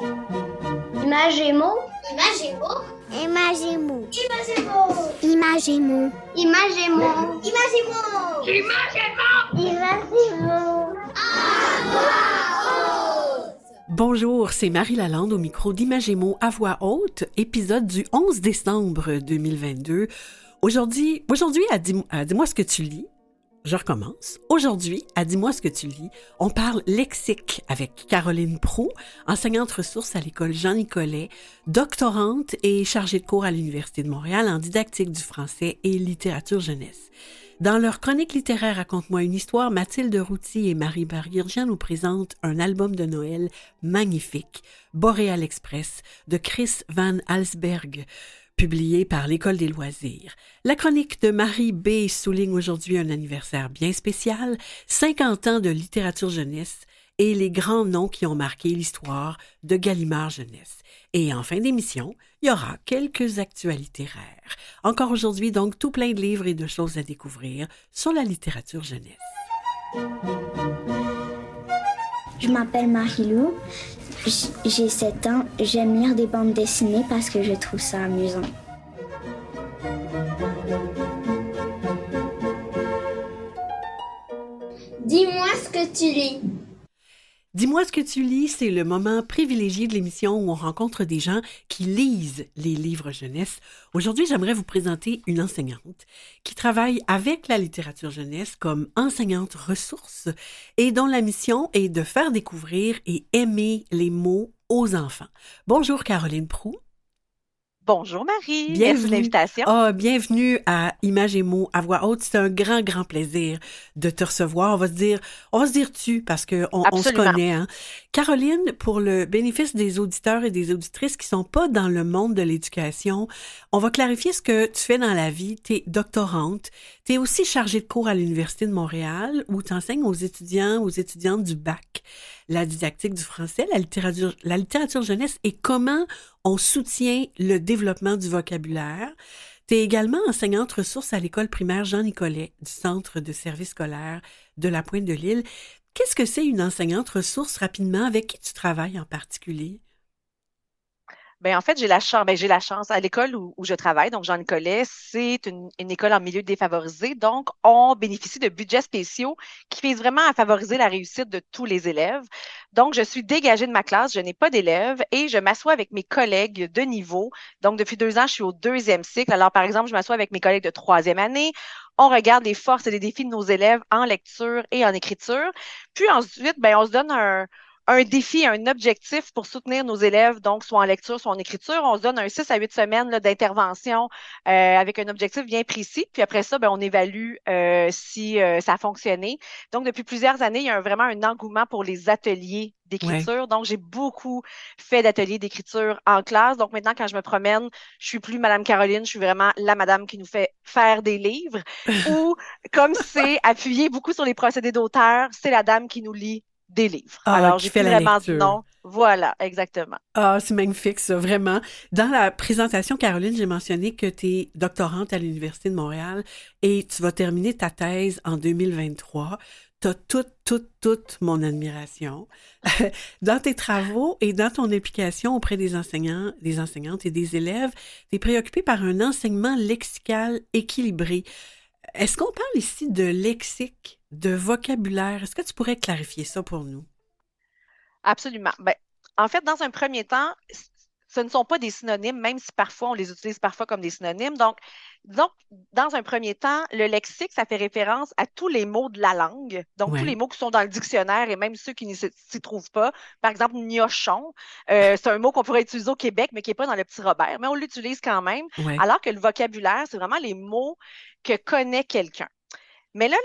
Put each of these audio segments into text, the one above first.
Imagémo. Imagémo. Imagémo. Imagémo. Imagémo. Imagémo. Imagémo. Imagémo. Bonjour, c'est Marie Lalande au micro d'Imagémo à voix haute, épisode du 11 décembre 2022. Aujourd'hui, aujourd'hui à Dis- à Dis-moi ce que tu lis. Je recommence. Aujourd'hui, à Dis-moi ce que tu lis, on parle lexique avec Caroline Prou, enseignante ressource à l'école Jean-Nicolet, doctorante et chargée de cours à l'Université de Montréal en didactique du français et littérature jeunesse. Dans leur chronique littéraire Raconte-moi une histoire, Mathilde Routy et Marie Barguirgian nous présentent un album de Noël magnifique, Boréal Express, de Chris Van Alsberg, publié par l'École des loisirs. La chronique de Marie B souligne aujourd'hui un anniversaire bien spécial, 50 ans de littérature jeunesse et les grands noms qui ont marqué l'histoire de Gallimard Jeunesse. Et en fin d'émission, il y aura quelques actualités rares. Encore aujourd'hui, donc, tout plein de livres et de choses à découvrir sur la littérature jeunesse. Je m'appelle Marie-Lou. J'ai 7 ans. J'aime lire des bandes dessinées parce que je trouve ça amusant. Dis-moi ce que tu lis. Dis-moi ce que tu lis, c'est le moment privilégié de l'émission où on rencontre des gens qui lisent les livres jeunesse. Aujourd'hui, j'aimerais vous présenter une enseignante qui travaille avec la littérature jeunesse comme enseignante ressource et dont la mission est de faire découvrir et aimer les mots aux enfants. Bonjour Caroline Prou. Bonjour Marie, Bienvenue. l'invitation. Ah, bienvenue à Images et mots à voix haute. C'est un grand, grand plaisir de te recevoir. On va se dire, on va se dire tu parce que on, on se connaît. Hein. Caroline, pour le bénéfice des auditeurs et des auditrices qui sont pas dans le monde de l'éducation, on va clarifier ce que tu fais dans la vie. Tu es doctorante. Tu es aussi chargée de cours à l'Université de Montréal où tu enseignes aux étudiants, aux étudiantes du bac la didactique du français, la littérature, la littérature jeunesse et comment on soutient le développement du vocabulaire. Tu es également enseignante ressource à l'école primaire Jean-Nicolet du Centre de services scolaires de la Pointe de l'Île. Qu'est-ce que c'est une enseignante ressource rapidement? Avec qui tu travailles en particulier? Ben, en fait, j'ai la chance, ben, j'ai la chance à l'école où, je travaille, donc Jean Nicolet, c'est une, une école en milieu défavorisé, donc on bénéficie de budgets spéciaux qui visent vraiment à favoriser la réussite de tous les élèves. Donc, je suis dégagée de ma classe, je n'ai pas d'élèves et je m'assois avec mes collègues de niveau. Donc, depuis deux ans, je suis au deuxième cycle. Alors, par exemple, je m'assois avec mes collègues de troisième année. On regarde les forces et les défis de nos élèves en lecture et en écriture. Puis ensuite, ben, on se donne un, un défi, un objectif pour soutenir nos élèves, donc soit en lecture, soit en écriture. On se donne un 6 à 8 semaines là, d'intervention euh, avec un objectif bien précis. Puis après ça, ben, on évalue euh, si euh, ça a fonctionné. Donc, depuis plusieurs années, il y a un- vraiment un engouement pour les ateliers d'écriture. Donc, j'ai beaucoup fait d'ateliers d'écriture en classe. Donc, maintenant, quand je me promène, je suis plus Madame Caroline, je suis vraiment la madame qui nous fait faire des livres. Ou, comme c'est appuyé beaucoup sur les procédés d'auteur, c'est la dame qui nous lit des livres. Ah, Alors, j'ai fait vraiment dit lecture. non. Voilà, exactement. Ah, c'est magnifique, ça, vraiment. Dans la présentation, Caroline, j'ai mentionné que tu es doctorante à l'Université de Montréal et tu vas terminer ta thèse en 2023. Tu as toute, toute, toute mon admiration. dans tes travaux et dans ton implication auprès des enseignants, des enseignantes et des élèves, tu es préoccupée par un enseignement lexical équilibré. Est-ce qu'on parle ici de lexique, de vocabulaire? Est-ce que tu pourrais clarifier ça pour nous? Absolument. Ben, en fait, dans un premier temps, ce ne sont pas des synonymes, même si parfois on les utilise parfois comme des synonymes. Donc, que dans un premier temps, le lexique, ça fait référence à tous les mots de la langue. Donc, Ouais. tous les mots qui sont dans le dictionnaire et même ceux qui ne s'y s'y trouvent pas. Par exemple, gnochon, euh, c'est un mot qu'on pourrait utiliser au Québec, mais qui n'est pas dans le petit Robert, mais on l'utilise quand même. Ouais. Alors que le vocabulaire, c'est vraiment les mots que connaît quelqu'un. Mais là,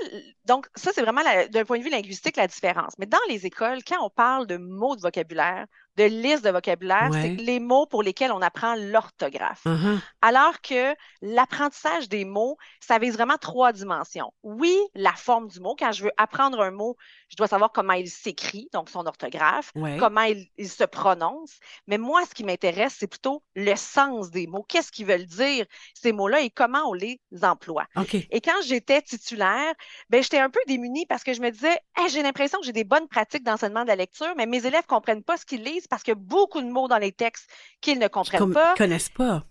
donc, ça, c'est vraiment d'un point de vue linguistique la différence. Mais dans les écoles, quand on parle de mots de vocabulaire, de liste de vocabulaire, Ouais. c'est les mots pour lesquels on apprend l'orthographe. Uh-huh. Alors que l'apprentissage des mots, ça vise vraiment trois dimensions. Oui, la forme du mot. Quand je veux apprendre un mot, je dois savoir comment il s'écrit, donc son orthographe, Ouais. comment il, il se prononce. Mais moi, ce qui m'intéresse, c'est plutôt le sens des mots. Qu'est-ce qu'ils veulent dire, ces mots-là, et comment on les emploie. Et quand j'étais titulaire, ben, j'étais un peu démunie parce que je me disais, Hey, j'ai l'impression que j'ai des bonnes pratiques d'enseignement de la lecture, mais mes élèves comprennent pas ce qu'ils lisent parce qu'il y a beaucoup de mots dans les textes qu'ils ne comprennent Comme, pas. connaissent pas.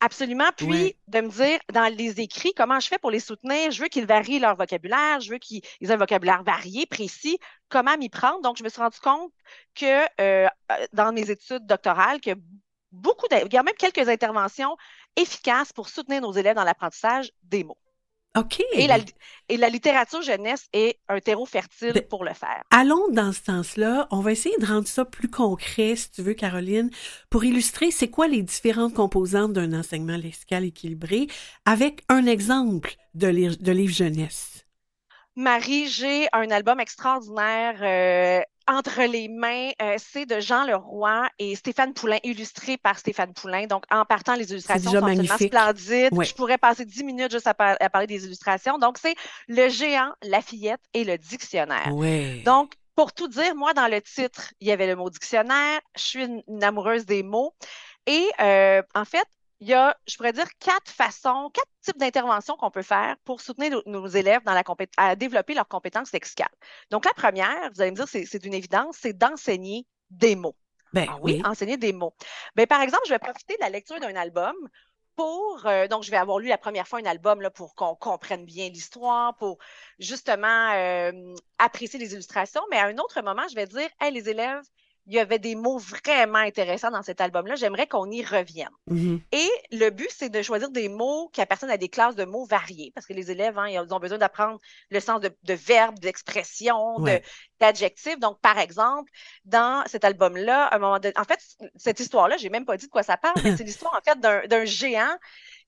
Absolument. Puis Ouais. de me dire dans les écrits, comment je fais pour les soutenir? Je veux qu'ils varient leur vocabulaire, je veux qu'ils aient un vocabulaire varié, précis. Comment m'y prendre? Donc, je me suis rendu compte que euh, dans mes études doctorales, que beaucoup, il y a même quelques interventions efficaces pour soutenir nos élèves dans l'apprentissage des mots. OK. Et la, et la littérature jeunesse est un terreau fertile Ben, pour le faire. Allons dans ce sens-là. On va essayer de rendre ça plus concret, si tu veux, Caroline, pour illustrer c'est quoi les différentes composantes d'un enseignement lexical équilibré avec un exemple de, de livre jeunesse. Marie, j'ai un album extraordinaire euh, entre les mains. Euh, c'est de Jean Leroy et Stéphane Poulain, illustré par Stéphane Poulain. Donc, en partant, les illustrations sont absolument splendides. Ouais. Je pourrais passer dix minutes juste à, par- à parler des illustrations. Donc, c'est Le géant, la fillette et le dictionnaire. Ouais. Donc, pour tout dire, moi, dans le titre, il y avait le mot dictionnaire. Je suis une, une amoureuse des mots. Et euh, en fait, il y a, je pourrais dire, quatre façons, quatre types d'interventions qu'on peut faire pour soutenir nos, nos élèves dans la à développer leurs compétences lexicales. Donc, la première, vous allez me dire, c'est c'est une évidence, c'est d'enseigner des mots. ben Ah oui, oui. enseigner des mots. Ben, par exemple, je vais profiter de la lecture d'un album pour, euh, donc je vais avoir lu la première fois un album là, pour qu'on comprenne bien l'histoire, pour justement euh, apprécier les illustrations, mais à un autre moment, je vais dire, hey, les élèves, il y avait des mots vraiment intéressants dans cet album-là, j'aimerais qu'on y revienne. Mhm. Et le but, c'est de choisir des mots qui appartiennent à des classes de mots variés, parce que les élèves, hein, ils ont besoin d'apprendre le sens de, de verbes, d'expressions, de- Ouais. d'adjectifs. Donc, par exemple, dans cet album-là, un moment donné, en fait, cette histoire-là, j'ai même pas dit de quoi ça parle, mais c'est l'histoire, en fait, d'un géant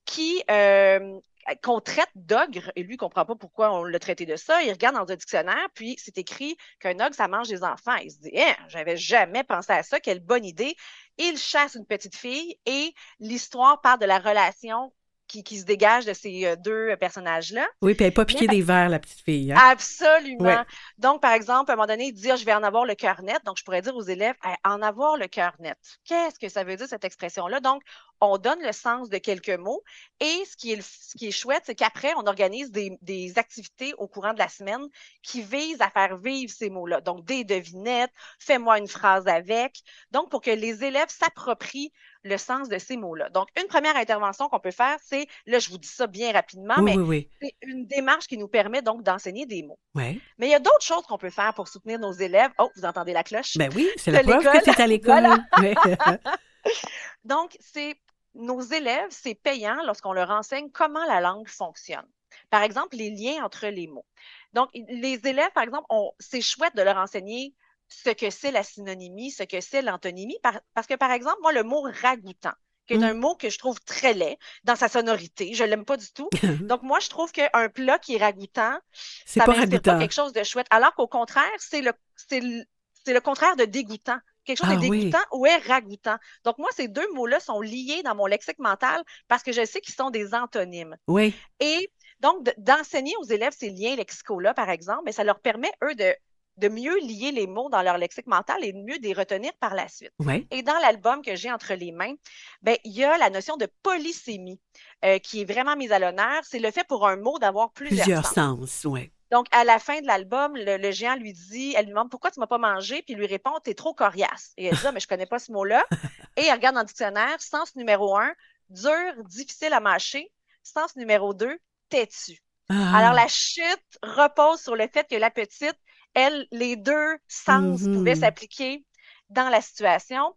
qui, euh, qu'on traite d'ogre, et lui, il comprend pas pourquoi on l'a traité de ça. Il regarde dans un dictionnaire, puis c'est écrit qu'un ogre, ça mange des enfants. Il se dit, hein, j'avais jamais pensé à ça, quelle bonne idée. Il chasse une petite fille et l'histoire parle de la relation qui, qui se dégage de ces euh, deux personnages-là. Oui, puis elle n'est pas piquée des verres, la petite fille. hein? Absolument. Ouais. Donc, par exemple, à un moment donné, il dit, Ah, je vais en avoir le cœur net. Donc, je pourrais dire aux élèves, Hey, en avoir le cœur net. Qu'est-ce que ça veut dire, cette expression-là? Donc, on donne le sens de quelques mots. Et ce qui est, le- ce qui est chouette, c'est qu'après, on organise des, des activités au courant de la semaine qui visent à faire vivre ces mots-là. Donc, des devinettes, fais-moi une phrase avec. Donc, pour que les élèves s'approprient le sens de ces mots-là. Donc, une première intervention qu'on peut faire, c'est, là, je vous dis ça bien rapidement, oui, mais oui, oui. c'est une démarche qui nous permet donc d'enseigner des mots. Mais il y a d'autres choses qu'on peut faire pour soutenir nos élèves. Oh, vous entendez la cloche? Ben oui, c'est la preuve que tu es à l'école. Donc, c'est nos élèves, c'est payant lorsqu'on leur enseigne comment la langue fonctionne. Par exemple, les liens entre les mots. Donc, les élèves, par exemple, c'est chouette de leur enseigner ce que c'est la synonymie, ce que c'est l'antonymie, par- parce que, par exemple, moi, le mot ragoûtant, qui est Mm. un mot que je trouve très laid dans sa sonorité, je l'aime pas du tout. Donc, moi, je trouve qu'un plat qui est ragoûtant, ça pas pas quelque chose de chouette. Alors qu'au contraire, c'est le, c'est le, c'est le contraire de dégoûtant. Quelque chose Ah de oui. dégoûtant ou est ragoûtant. Donc, moi, ces deux mots-là sont liés dans mon lexique mental parce que je sais qu'ils sont des antonymes. Oui, Et donc, de- d'enseigner aux élèves ces liens lexicaux-là, par exemple, mais ça leur permet, eux, de, de mieux lier les mots dans leur lexique mental et de mieux les retenir par la suite. oui. Et dans l'album que j'ai entre les mains, ben, il y a la notion de polysémie euh, qui est vraiment mise à l'honneur. C'est le fait pour un mot d'avoir plusieurs, Plusieurs sens. sens, oui. Donc, à la fin de l'album, le, le géant lui dit, elle lui demande pourquoi tu m'as pas mangé, puis il lui répond, t'es trop coriace. Et elle dit, ah, mais je connais pas ce mot-là. Et elle regarde dans le dictionnaire, sens numéro un, dur, difficile à mâcher. Sens numéro deux, têtu. Ah, Alors, la chute repose sur le fait que la petite, elle, les deux sens Mhm. pouvaient s'appliquer dans la situation.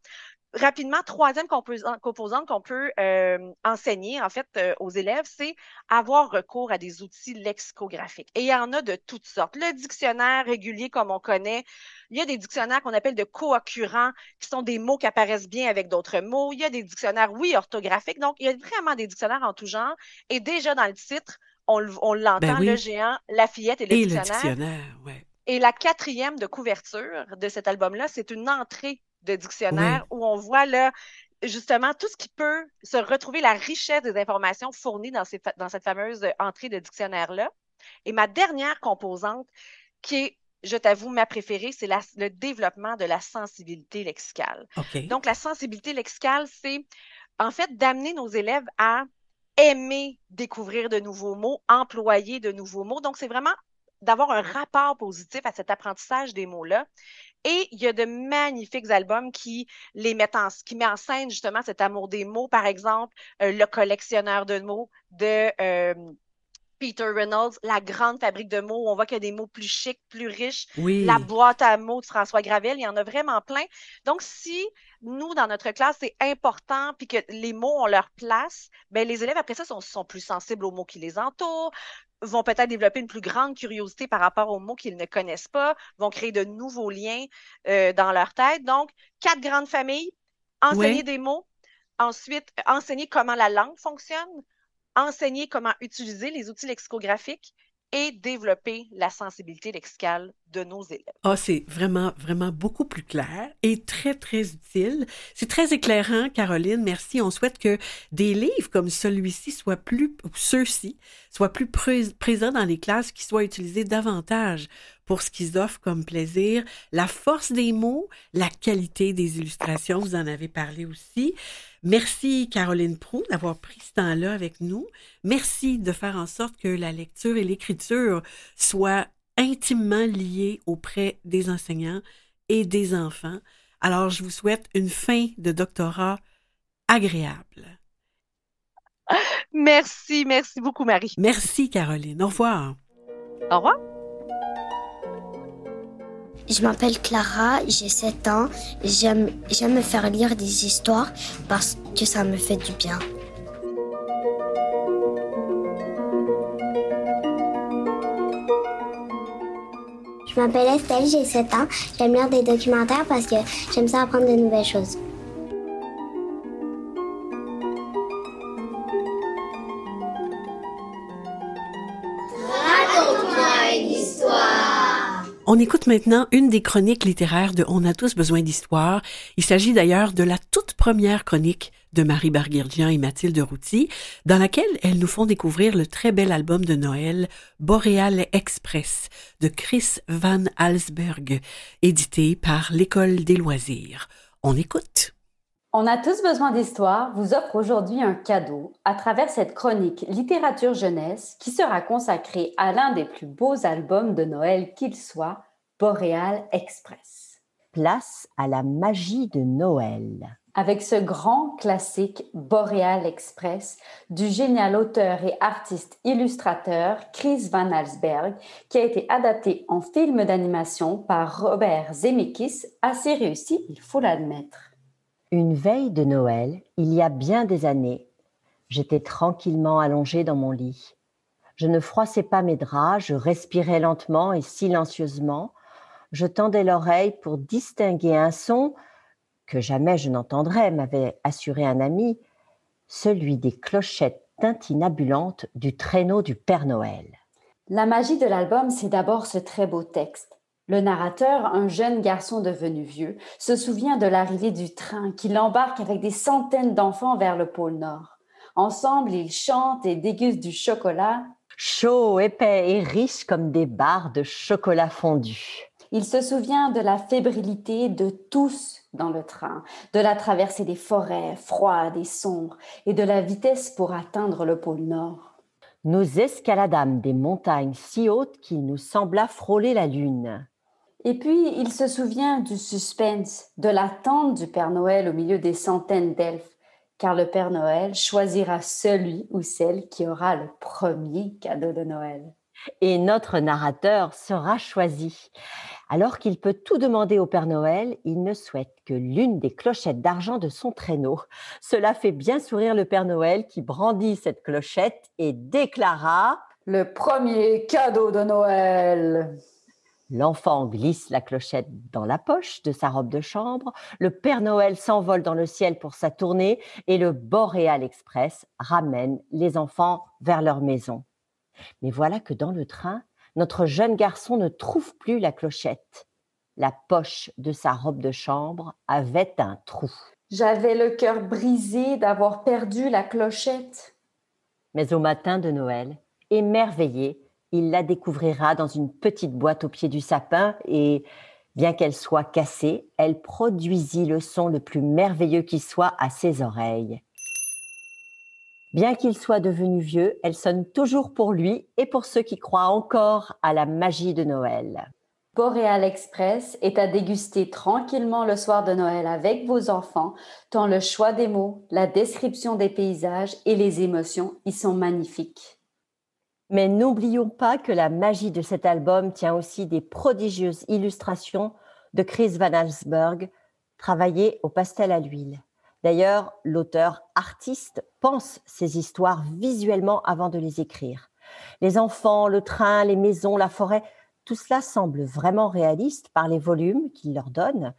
Rapidement, troisième composan- composante qu'on peut euh, enseigner en fait euh, aux élèves, c'est avoir recours à des outils lexicographiques. Et il y en a de toutes sortes. Le dictionnaire régulier comme on connaît, il y a des dictionnaires qu'on appelle de co-occurrents, qui sont des mots qui apparaissent bien avec d'autres mots. Il y a des dictionnaires, oui, orthographiques. Donc, il y a vraiment des dictionnaires en tout genre. Et déjà dans le titre, on, l'entend, Ben oui. le géant, la fillette et le Et le dictionnaire. Et la quatrième de couverture de cet album-là, c'est une entrée de dictionnaire où on voit là justement tout ce qui peut se retrouver, la richesse des informations fournies dans, ces fa- dans cette fameuse entrée de dictionnaire-là. Et ma dernière composante, qui est, je t'avoue, ma préférée, c'est le développement de la sensibilité lexicale. Donc, la sensibilité lexicale, c'est en fait d'amener nos élèves à aimer découvrir de nouveaux mots, employer de nouveaux mots. Donc, c'est vraiment d'avoir un rapport positif à cet apprentissage des mots-là. Et il y a de magnifiques albums qui les mettent en, met en scène justement cet amour des mots. Par exemple, euh, Le collectionneur de mots de euh, Peter Reynolds, La grande fabrique de mots, où on voit qu'il y a des mots plus chics, plus riches. Oui. La boîte à mots de François Gravel, il y en a vraiment plein. Donc, si nous, dans notre classe, c'est important, puis que les mots ont leur place, ben, les élèves, après ça, sont, sont plus sensibles aux mots qui les entourent, vont peut-être développer une plus grande curiosité par rapport aux mots qu'ils ne connaissent pas, vont créer de nouveaux liens euh, dans leur tête. Donc, quatre grandes familles, enseigner Oui. des mots, ensuite enseigner comment la langue fonctionne, enseigner comment utiliser les outils lexicographiques et développer la sensibilité lexicale de nos élèves. Ah, c'est vraiment, vraiment beaucoup plus clair et très, très utile. C'est très éclairant, Caroline. Merci. On souhaite que des livres comme celui-ci soient plus, ou ceux-ci, soient plus pré- présents dans les classes, qui soient utilisés davantage pour ce qu'ils offrent comme plaisir, la force des mots, la qualité des illustrations. Vous en avez parlé aussi. Merci, Caroline Proux, d'avoir pris ce temps-là avec nous. Merci de faire en sorte que la lecture et l'écriture soient intimement liées auprès des enseignants et des enfants. Alors, je vous souhaite une fin de doctorat agréable. Merci, merci beaucoup, Marie. Merci, Caroline. Au revoir. Au revoir. Je m'appelle Clara, j'ai 7 ans. J'aime, j'aime me faire lire des histoires parce que ça me fait du bien. Je m'appelle Estelle, j'ai 7 ans. J'aime lire des documentaires parce que j'aime ça apprendre de nouvelles choses. On écoute maintenant une des chroniques littéraires de On a tous besoin d'histoire. Il s'agit d'ailleurs de la toute première chronique de Marie Barguirgian et Mathilde Routy, dans laquelle elles nous font découvrir le très bel album de Noël Boreal Express de Chris Van Alsberg, édité par l'École des loisirs. On écoute. On a tous besoin d'histoire vous offre aujourd'hui un cadeau à travers cette chronique littérature jeunesse qui sera consacrée à l'un des plus beaux albums de Noël qu'il soit, Boreal Express. Place à la magie de Noël. Avec ce grand classique Boreal Express du génial auteur et artiste illustrateur Chris Van Allsberg qui a été adapté en film d'animation par Robert Zemeckis, assez réussi, il faut l'admettre. Une veille de Noël, il y a bien des années, j'étais tranquillement allongée dans mon lit. Je ne froissais pas mes draps, je respirais lentement et silencieusement. Je tendais l'oreille pour distinguer un son que jamais je n'entendrais, m'avait assuré un ami, celui des clochettes tintinabulantes du traîneau du Père Noël. La magie de l'album, c'est d'abord ce très beau texte. Le narrateur, un jeune garçon devenu vieux, se souvient de l'arrivée du train qui l'embarque avec des centaines d'enfants vers le pôle Nord. Ensemble, ils chantent et dégustent du chocolat. Chaud, épais et riche comme des barres de chocolat fondu. Il se souvient de la fébrilité de tous dans le train, de la traversée des forêts froides et sombres et de la vitesse pour atteindre le pôle Nord. Nous escaladâmes des montagnes si hautes qu'il nous sembla frôler la lune. Et puis, il se souvient du suspense, de l'attente du Père Noël au milieu des centaines d'elfes, car le Père Noël choisira celui ou celle qui aura le premier cadeau de Noël. Et notre narrateur sera choisi. Alors qu'il peut tout demander au Père Noël, il ne souhaite que l'une des clochettes d'argent de son traîneau. Cela fait bien sourire le Père Noël qui brandit cette clochette et déclara Le premier cadeau de Noël. L'enfant glisse la clochette dans la poche de sa robe de chambre, le Père Noël s'envole dans le ciel pour sa tournée et le Boréal Express ramène les enfants vers leur maison. Mais voilà que dans le train, notre jeune garçon ne trouve plus la clochette. La poche de sa robe de chambre avait un trou. J'avais le cœur brisé d'avoir perdu la clochette. Mais au matin de Noël, émerveillé, il la découvrira dans une petite boîte au pied du sapin et, bien qu'elle soit cassée, elle produisit le son le plus merveilleux qui soit à ses oreilles. Bien qu'il soit devenu vieux, elle sonne toujours pour lui et pour ceux qui croient encore à la magie de Noël. Boréal Express est à déguster tranquillement le soir de Noël avec vos enfants, tant le choix des mots, la description des paysages et les émotions y sont magnifiques. Mais n'oublions pas que la magie de cet album tient aussi des prodigieuses illustrations de Chris Van Allsburg, travaillées au pastel à l'huile. D'ailleurs, l'auteur artiste pense ses histoires visuellement avant de les écrire. Les enfants, le train, les maisons, la forêt, tout cela semble vraiment réaliste par les volumes qu'il leur donne,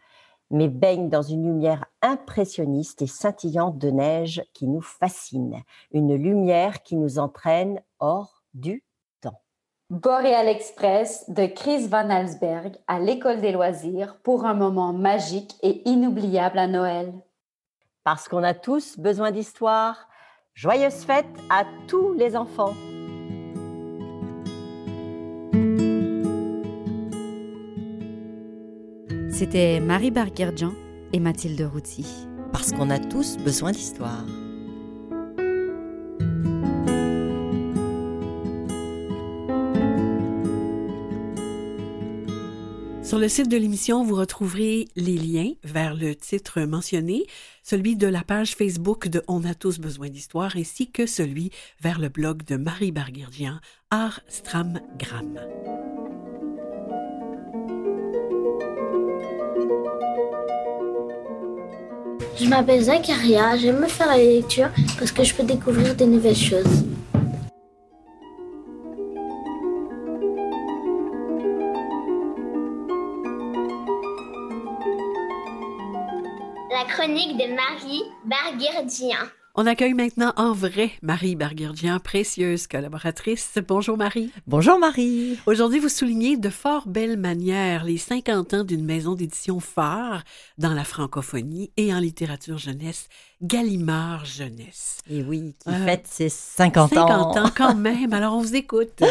mais baigne dans une lumière impressionniste et scintillante de neige qui nous fascine, une lumière qui nous entraîne hors du temps. Boreal Express de Chris Van Allsburg à l'école des loisirs pour un moment magique et inoubliable à Noël. Parce qu'on a tous besoin d'histoire. Joyeuses fêtes à tous les enfants. C'était Marie Barguerdjan et Mathilde Routy. Parce qu'on a tous besoin d'histoire. Sur le site de l'émission, vous retrouverez les liens vers le titre mentionné, celui de la page Facebook de On a tous besoin d'histoire, ainsi que celui vers le blog de Marie Barguerdjian, Art Stram Gram. Je m'appelle Zakaria, j'aime faire la lecture parce que je peux découvrir de nouvelles choses. La chronique de Marie Barguerdien. On accueille maintenant en vrai Marie Barguerdjian, précieuse collaboratrice. Bonjour Marie. Bonjour Marie. Aujourd'hui, vous soulignez de fort belles manières les 50 ans d'une maison d'édition phare dans la francophonie et en littérature jeunesse, Gallimard Jeunesse. Et oui, qui euh, fête ses 50 ans. 50 ans quand même, alors on vous écoute.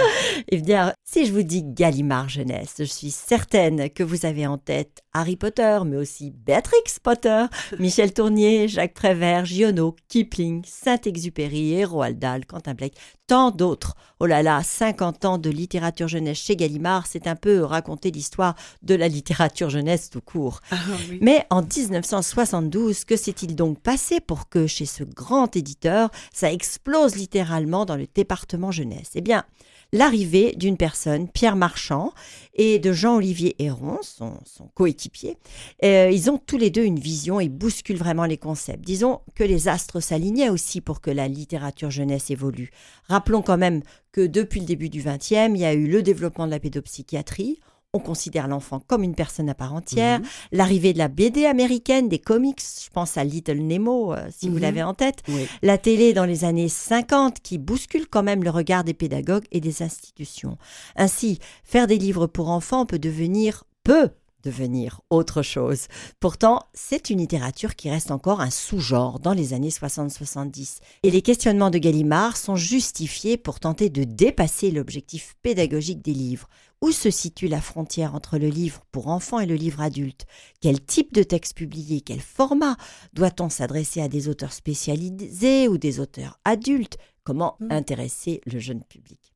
Et bien, si je vous dis Gallimard Jeunesse, je suis certaine que vous avez en tête Harry Potter, mais aussi Béatrix Potter, Michel Tournier, Jacques Prévert, Giono, Kipling, Saint-Exupéry Roald Dahl, Quentin Blake, tant d'autres. Oh là là, 50 ans de littérature jeunesse chez Gallimard, c'est un peu raconter l'histoire de la littérature jeunesse tout court. Ah mais en 1972, que s'est-il donc passé pour que chez ce grand éditeur, ça explose littéralement dans le département jeunesse Eh bien, l'arrivée d'une personne, Pierre Marchand, et de Jean-Olivier Héron, son, coéquipier. Euh, ils ont tous les deux une vision et bousculent vraiment les concepts. Disons que les astres s'alignaient aussi pour que la littérature jeunesse évolue. Rappelons quand même que depuis le début du XXe, il y a eu le développement de la pédopsychiatrie, on considère l'enfant comme une personne à part entière. Mhm. L'arrivée de la BD américaine, des comics, je pense à Little Nemo, euh, si vous mhm. l'avez en tête. La télé dans les années 50 qui bouscule quand même le regard des pédagogues et des institutions. Ainsi, faire des livres pour enfants peut devenir, peu devenir autre chose. Pourtant, c'est une littérature qui reste encore un sous-genre dans les années 60-70. Et les questionnements de Gallimard sont justifiés pour tenter de dépasser l'objectif pédagogique des livres. Où se situe la frontière entre le livre pour enfants et le livre adulte? Quel type de texte publier Quel format? Doit-on s'adresser à des auteurs spécialisés ou des auteurs adultes? Comment mmh. intéresser le jeune public?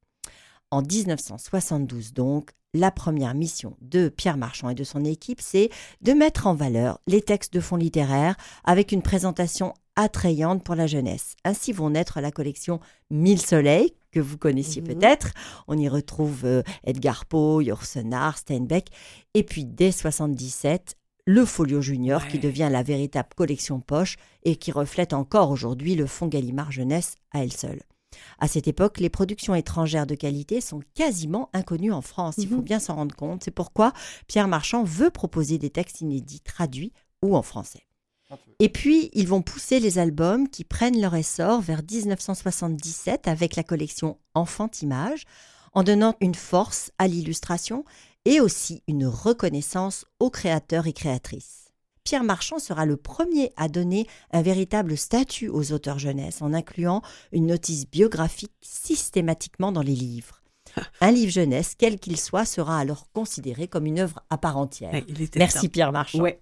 En 1972 donc, la première mission de Pierre Marchand et de son équipe, c'est de mettre en valeur les textes de fonds littéraires avec une présentation attrayante pour la jeunesse. Ainsi vont naître la collection Mille Soleils, que vous connaissiez mhm. peut-être. On y retrouve euh, Edgar Poe, Yourcenar, Steinbeck. Et puis dès 77, le Folio Junior, qui devient la véritable collection poche et qui reflète encore aujourd'hui le fonds Gallimard Jeunesse à elle seule. À cette époque, les productions étrangères de qualité sont quasiment inconnues en France. Il faut mhm. bien s'en rendre compte. C'est pourquoi Pierre Marchand veut proposer des textes inédits traduits ou en français. Et puis, ils vont pousser les albums qui prennent leur essor vers 1977 avec la collection Enfant Image, en donnant une force à l'illustration et aussi une reconnaissance aux créateurs et créatrices. Pierre Marchand sera le premier à donner un véritable statut aux auteurs jeunesse en incluant une notice biographique systématiquement dans les livres. Un livre jeunesse, quel qu'il soit, sera alors considéré comme une œuvre à part entière. Ouais, Merci temps. Pierre Marchand. Ouais.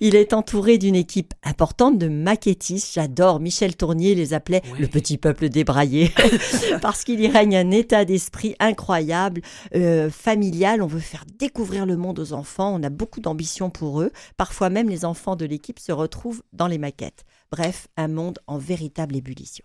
Il est entouré d'une équipe importante de maquettistes. J'adore. Michel Tournier les appelait Ouais. le petit peuple débraillé parce qu'il y règne un état d'esprit incroyable, euh, familial. On veut faire découvrir le monde aux enfants. On a beaucoup d'ambition pour eux. Parfois même les enfants de l'équipe se retrouvent dans les maquettes. Bref, un monde en véritable ébullition.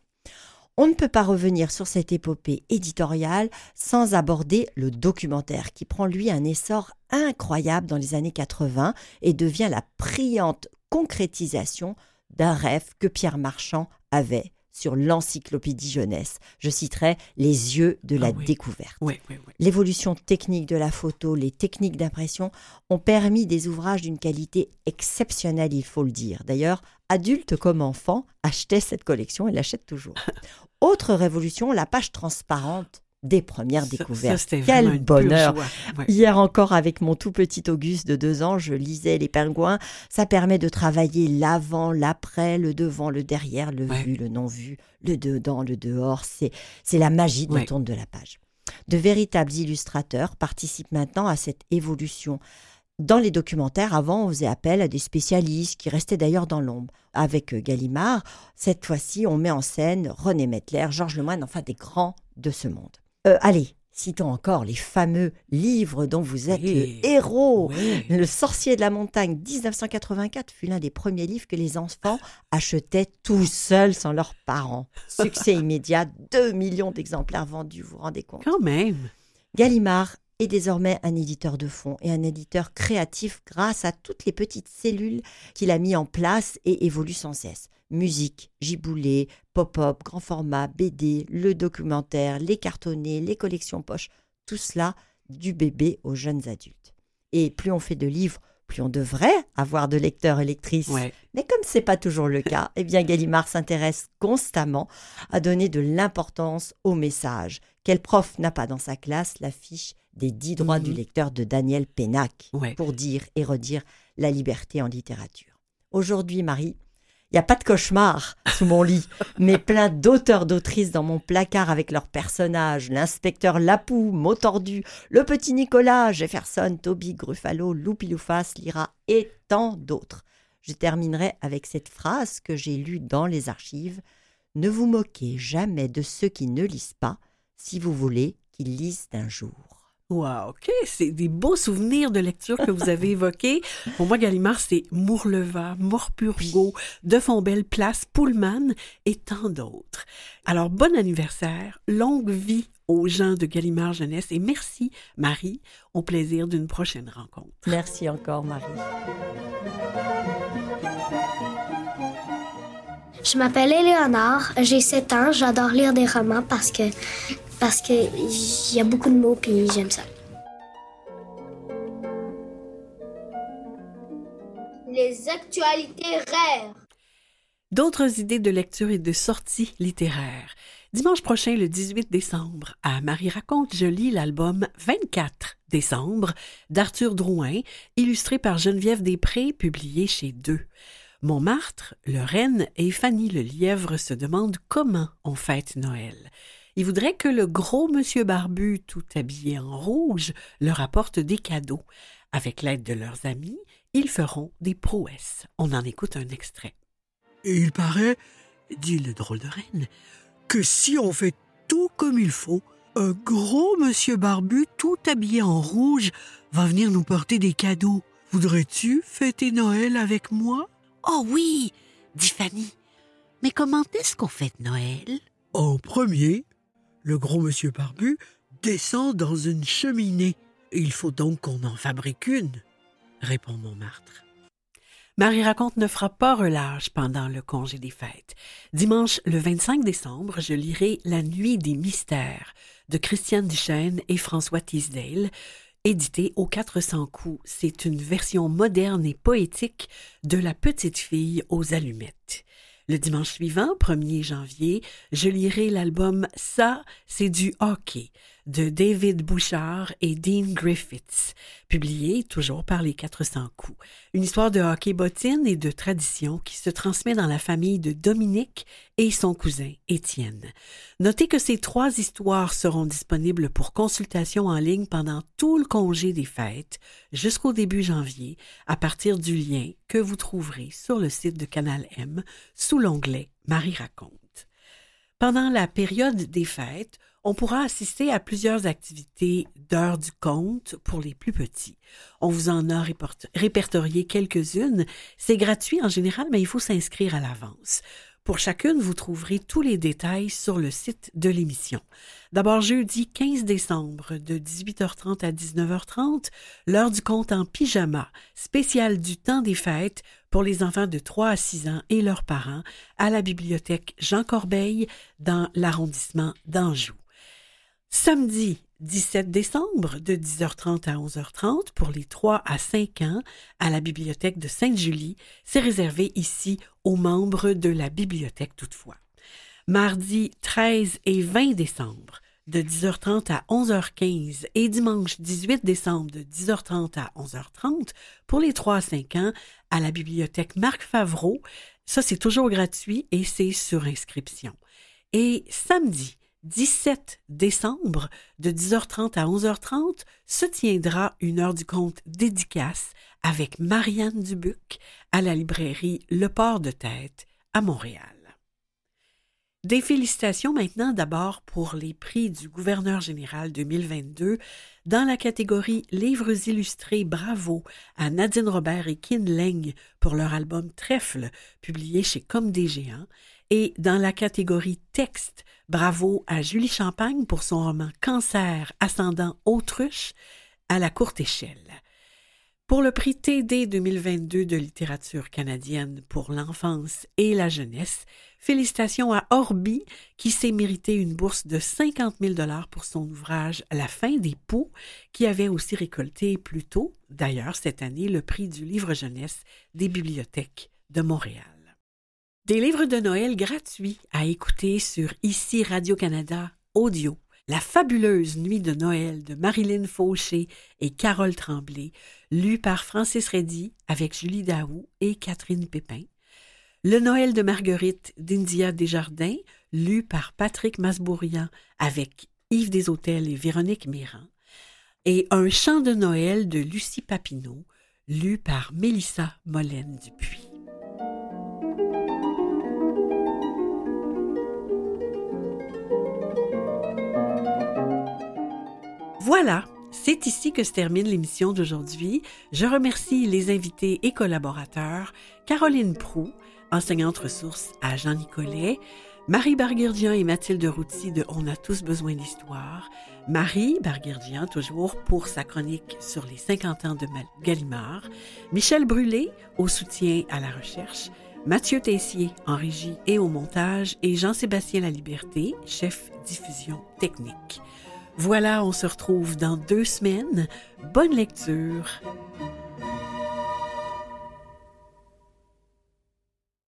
On ne peut pas revenir sur cette épopée éditoriale sans aborder le documentaire qui prend lui un essor incroyable dans les années 80 et devient la brillante concrétisation d'un rêve que Pierre Marchand avait sur l'encyclopédie jeunesse. Je citerai les yeux de la Ah oui. découverte. Oui, oui, oui. L'évolution technique de la photo, les techniques d'impression ont permis des ouvrages d'une qualité exceptionnelle, il faut le dire. D'ailleurs, adultes comme enfants achetaient cette collection et l'achètent toujours. Autre révolution, la page transparente des premières Ça- ça, découvertes. Quel bonheur. Ouais. Hier encore, avec mon tout petit Auguste de deux ans, je lisais Les Pingouins. Ça permet de travailler l'avant, l'après, le devant, le derrière, le Ouais. vu, le non vu, le dedans, le dehors. C'est, la magie de la Ouais. tourne de la page. De véritables illustrateurs participent maintenant à cette évolution. Dans les documentaires, avant, on faisait appel à des spécialistes qui restaient d'ailleurs dans l'ombre. Avec euh, Gallimard, cette fois-ci, on met en scène René Mettler, Georges Lemoine, enfin des grands de ce monde. Euh, allez, citons encore les fameux livres dont vous êtes Oui. le héros. Le sorcier de la montagne 1984 fut l'un des premiers livres que les enfants achetaient tout seuls sans leurs parents. Succès immédiat, 2 millions d'exemplaires vendus, vous vous rendez compte? Quand même. Gallimard est désormais un éditeur de fonds et un éditeur créatif grâce à toutes les petites cellules qu'il a mis en place et évolue sans cesse. Musique, giboulé, pop-up, grand format, BD, le documentaire, les cartonnés, les collections poches, tout cela du bébé aux jeunes adultes. Et plus on fait de livres, plus on devrait avoir de lecteurs et lectrices. Ouais. Mais comme c'est pas toujours le cas, eh bien Gallimard s'intéresse constamment à donner de l'importance au message. Quel prof n'a pas dans sa classe l'affiche des dix droits Mhm. du lecteur de Daniel Pénac Ouais. pour dire et redire la liberté en littérature? Aujourd'hui, Marie, il n'y a pas de cauchemar sous mon lit, mais plein d'auteurs, d'autrices dans mon placard avec leurs personnages, l'inspecteur Lapou, Motordu, le petit Nicolas, Jefferson, Toby, Gruffalo, Loupiloufas, Lyra et tant d'autres. Je terminerai avec cette phrase que j'ai lue dans les archives. Ne vous moquez jamais de ceux qui ne lisent pas, si vous voulez qu'ils lisent un jour. Wow, OK. C'est des beaux souvenirs de lecture que vous avez évoqués. Pour moi, Gallimard, c'est Mourleva, Morpurgo, De Fombelle Place, Pullman et tant d'autres. Alors, bon anniversaire, longue vie aux gens de Gallimard Jeunesse et merci, Marie. Au plaisir d'une prochaine rencontre. Merci encore, Marie. Je m'appelle Éléonore, j'ai 7 ans, j'adore lire des romans parce que parce que il y a beaucoup de mots puis j'aime ça. Les actualités rares. D'autres idées de lecture et de sorties littéraires. Dimanche prochain, le 18 décembre, à Marie raconte, je lis l'album 24 décembre d'Arthur Drouin, illustré par Geneviève Després, publié chez Deux. Montmartre, Lorraine et Fanny le Lièvre se demandent comment on fête Noël. Ils voudraient que le gros monsieur barbu, tout habillé en rouge, leur apporte des cadeaux. Avec l'aide de leurs amis, ils feront des prouesses. On en écoute un extrait. Et il paraît, dit le drôle de reine, que si on fait tout comme il faut, un gros monsieur barbu tout habillé en rouge va venir nous porter des cadeaux. Voudrais-tu fêter Noël avec moi? Oh oui, dit Fanny. Mais comment est-ce qu'on fête Noël? En premier, le gros monsieur barbu descend dans une cheminée. Il faut donc qu'on en fabrique une, répond Montmartre. Marie raconte ne fera pas relâche pendant le congé des fêtes. Dimanche le 25 décembre, je lirai La nuit des mystères de Christiane Duchesne et François Tisdale, édité aux 400 coups. C'est une version moderne et poétique de La petite fille aux allumettes. Le dimanche suivant, 1er janvier, je lirai l'album Ça, c'est du hockey de David Bouchard et Dean Griffiths, publié toujours par les 400 coups. Une histoire de hockey bottine et de tradition qui se transmet dans la famille de Dominique et son cousin Étienne. Notez que ces trois histoires seront disponibles pour consultation en ligne pendant tout le congé des fêtes jusqu'au début janvier à partir du lien que vous trouverez sur le site de Canal M sous l'onglet Marie raconte. Pendant la période des fêtes, on pourra assister à plusieurs activités d'heure du compte pour les plus petits. On vous en a répertorié quelques-unes. C'est gratuit en général, mais il faut s'inscrire à l'avance. Pour chacune, vous trouverez tous les détails sur le site de l'émission. D'abord, jeudi 15 décembre, de 18h30 à 19h30, l'heure du compte en pyjama, spécial du temps des fêtes pour les enfants de 3 à 6 ans et leurs parents à la bibliothèque Jean Corbeil dans l'arrondissement d'Anjou. Samedi 17 décembre de 10h30 à 11h30 pour les 3 à 5 ans à la bibliothèque de Sainte-Julie. C'est réservé ici aux membres de la bibliothèque toutefois. Mardi 13 et 20 décembre de 10h30 à 11h15 et dimanche 18 décembre de 10h30 à 11h30 pour les 3 à 5 ans à la bibliothèque Marc Favreau. Ça, c'est toujours gratuit et c'est sur inscription. Et samedi 17 décembre, de 10h30 à 11h30, se tiendra une heure du compte dédicace avec Marianne Dubuc à la librairie Le Port de Tête à Montréal. Des félicitations maintenant d'abord pour les prix du gouverneur général 2022 dans la catégorie Livres illustrés Bravo à Nadine Robert et Kin Leng pour leur album Trèfle publié chez Comme des Géants et dans la catégorie Texte Bravo à Julie Champagne pour son roman Cancer ascendant autruche à la courte échelle. Pour le prix TD 2022 de littérature canadienne pour l'enfance et la jeunesse, félicitations à Orbi qui s'est mérité une bourse de 50 000 dollars pour son ouvrage La fin des poux, qui avait aussi récolté plus tôt, d'ailleurs cette année, le prix du livre jeunesse des bibliothèques de Montréal. Des livres de Noël gratuits à écouter sur Ici Radio-Canada Audio. La fabuleuse Nuit de Noël de Marilyn Fauché et Carole Tremblay, lue par Francis Reddy avec Julie Daou et Catherine Pépin. Le Noël de Marguerite d'India Desjardins, lu par Patrick Masbourian avec Yves Deshôtels et Véronique Méran. Et Un chant de Noël de Lucie Papineau, lu par Mélissa Molène Voilà, c'est ici que se termine l'émission d'aujourd'hui. Je remercie les invités et collaborateurs, Caroline Prou, enseignante ressource à Jean Nicolet, Marie Barguirdian et Mathilde Routy de On a tous besoin d'histoire, Marie Barguirdian toujours pour sa chronique sur les 50 ans de Gallimard, Michel Brûlé au soutien à la recherche, Mathieu Tessier en régie et au montage. Et Jean-Sébastien Laliberté, chef diffusion technique. Voilà, on se retrouve dans deux semaines. Bonne lecture.